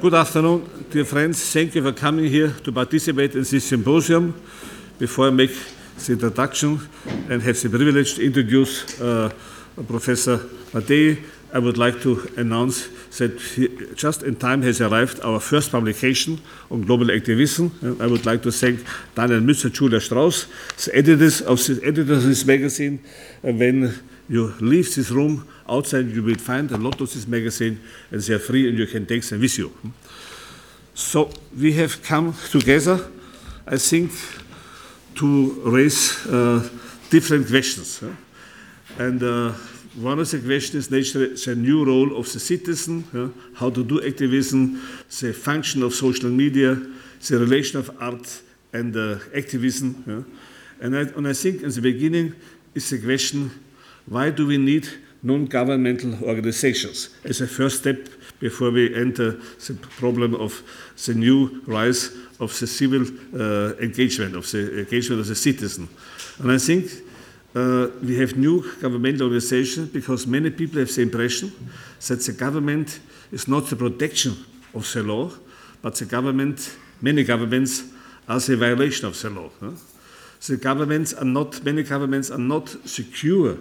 Good afternoon, dear friends. Thank you for coming here to participate in this symposium. Before I make the introduction and have the privilege to introduce uh, Professor Mattei, I would like to announce that just in time has arrived our first publication on global activism. And I would like to thank Daniel Mützer, Julia Strauss, the editors of this, editors of this magazine. And when you leave this room, outside you will find a lot of this magazine, and they are free, and you can take them with you. So we have come together, I think, to raise uh, different questions. huh? And uh, one of the questions is naturally the new role of the citizen, yeah, how to do activism, the function of social media, the relation of art and uh, activism. yeah. And, I, and I think in the beginning is the question, why do we need non-governmental organizations as a first step before we enter the problem of the new rise of the civil uh, engagement, of the engagement of the citizen. And I think uh, we have new governmental organizations because many people have the impression that the government is not the protection of the law, but the government, many governments are the violation of the law. The governments are not, many governments are not secure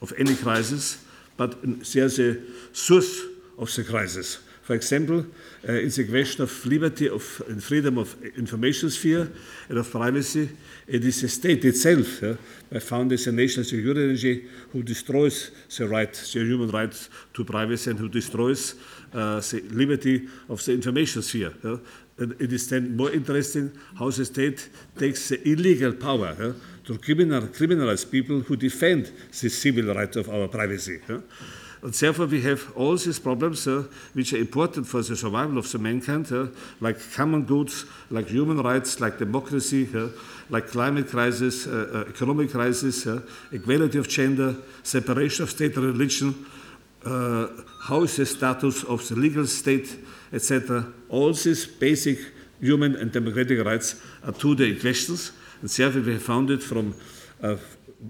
of any crisis, but they are the source of the crisis. For example, uh, in the question of liberty of and freedom of information sphere and of privacy, it is the state itself, uh, by found as a national security agency, who destroys the right, the human rights to privacy and who destroys uh, the liberty of the information sphere. uh. And it is then more interesting how the state takes the illegal power uh, to criminal, criminalize people who defend the civil right of our privacy. And therefore, we have all these problems uh, which are important for the survival of the mankind, uh, like common goods, like human rights, like democracy, uh, like climate crisis, uh, uh, economic crisis, equality of gender, separation of state and religion, uh, how is the status of the legal state, etc. All these basic human and democratic rights are today questions, and therefore we have found it from uh,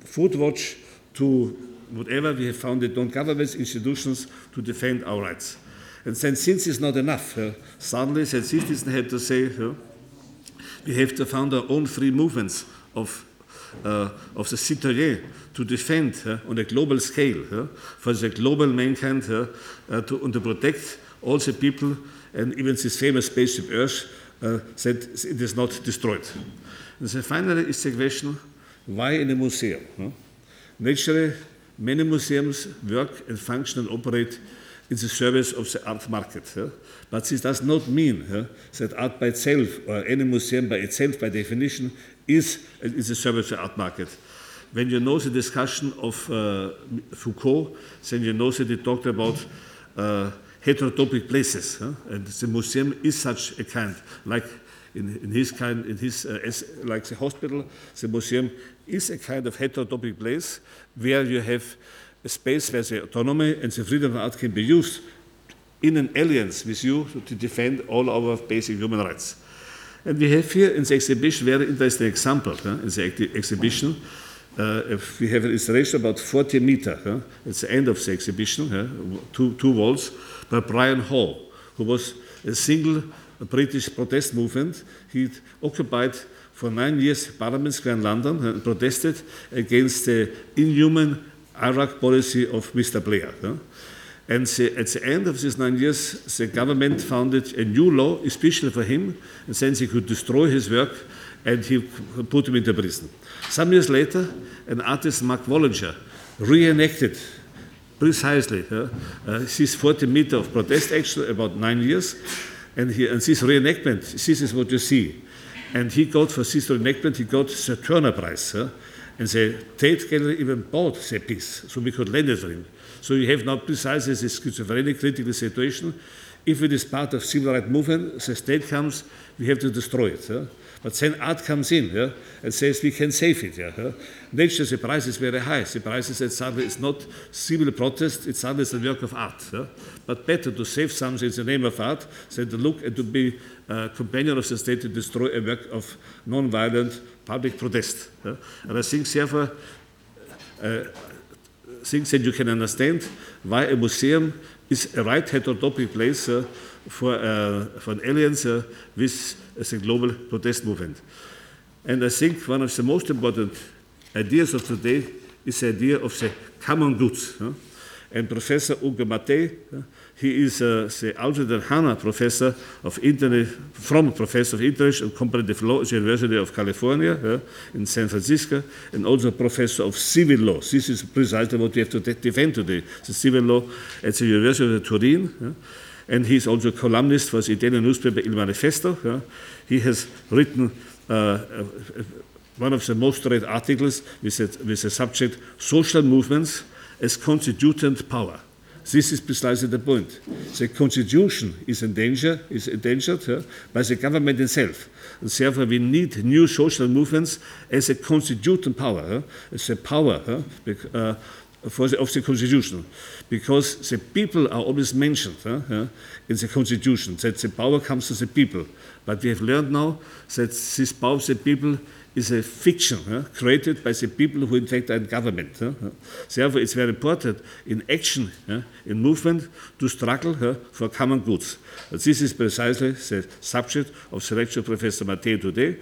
Food Watch to whatever we have founded non-government institutions to defend our rights. And since it's not enough, uh, suddenly the citizens had to say, uh, we have to found our own free movements of, uh, of the citoyen to defend on a global scale for the global mankind uh, to, and to protect all the people and even this famous spaceship Earth uh, that it is not destroyed. And then finally is the question, why in a museum? Naturally, many museums work and function and operate in the service of the art market. But this does not mean that art by itself or any museum by itself, by definition, is in the service of the art market. When you know the discussion of uh, Foucault, then you know that he talked about uh, heterotopic places, huh? and the museum is such a kind, like in, in his kind, in his uh, as, like the hospital, the museum is a kind of heterotopic place where you have a space where the autonomy and the freedom of art can be used in an alliance with you to defend all our basic human rights. And we have here in the exhibition very interesting example huh, in the exhibition. Uh, we have an installation about 40 meter huh, at the end of the exhibition, huh, two, two walls, by Brian Haw, who was a single British protest movement. He occupied for nine years Parliament Square in London and protested against the inhuman Iraq policy of Mr. Blair. And at the end of these nine years, the government founded a new law, especially for him, and then they could destroy his work and he put him into prison. Some years later, an artist, Mark Wallinger, reenacted precisely uh, uh, this 40 meter of protest action about nine years, and, he, and this reenactment, this is what you see. And he got for this reenactment, he got the Turner Prize. and the Tate Gallery even bought the piece, so we could lend it for him. So you have now precisely this schizophrenic critical situation. If it is part of civil rights movement, the state comes, we have to destroy it. huh? But then art comes in yeah, and says we can save it. Yeah, huh? Nature, the price is very high. The price is that suddenly it's not civil protest, it's suddenly the work of art. yeah. But better to save something in the name of art than to look and to be a companion of the state to destroy a work of non-violent public protest. yeah. And I think therefore uh, things that you can understand why a museum is a right heterotopic place uh, for, uh, for an alliance uh, with the global protest movement. And I think one of the most important ideas of today is the idea of the common goods. huh? And Professor Ugo Mattei, uh, he is uh, the Alfred Hanna Professor of Internet, from Professor of International and Comparative Law at the University of California uh, in San Francisco, and also Professor of Civil Law. This is precisely what we have to defend today, the civil law at the University of Turin. uh, and he's also a columnist for the Italian newspaper Il Manifesto. uh, he has written uh, uh, one of the most read articles with with the subject Social Movements as Constituent Power. This is precisely the point. The constitution is in danger, is endangered by the government itself. And therefore, we need new social movements as a constituent power, uh, as a power uh, for the, of the constitution, because the people are always mentioned in the constitution. That the power comes to the people, but we have learned now that this power of the people is a fiction created by the people who in fact are in government. Therefore, it's very important in action, in movement, to struggle for common goods. And this is precisely the subject of the lecture of Professor Mattei today,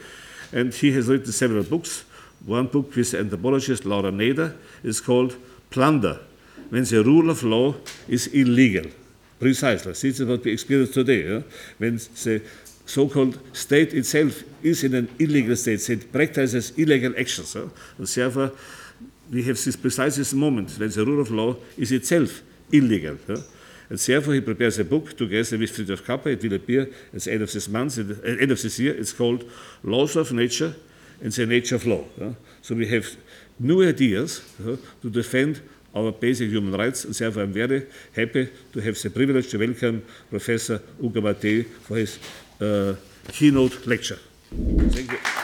and he has written several books. One book with anthropologist Laura Nader is called Plunder, when the rule of law is illegal. Precisely. This is what we experience today. When the so-called state itself is in an illegal state, it practices illegal actions. huh? And therefore, we have this precise moment when the rule of law is itself illegal. huh? And therefore, he prepares a book together with Fritjof Capra. It will appear at the end of this month, at the end of this year. It's called Laws of Nature and the Nature of Law. huh? So we have new ideas to defend our basic human rights, and therefore I'm very happy to have the privilege to welcome Professor Ugo Mattei for his uh, Uh, keynote lecture. Thank you.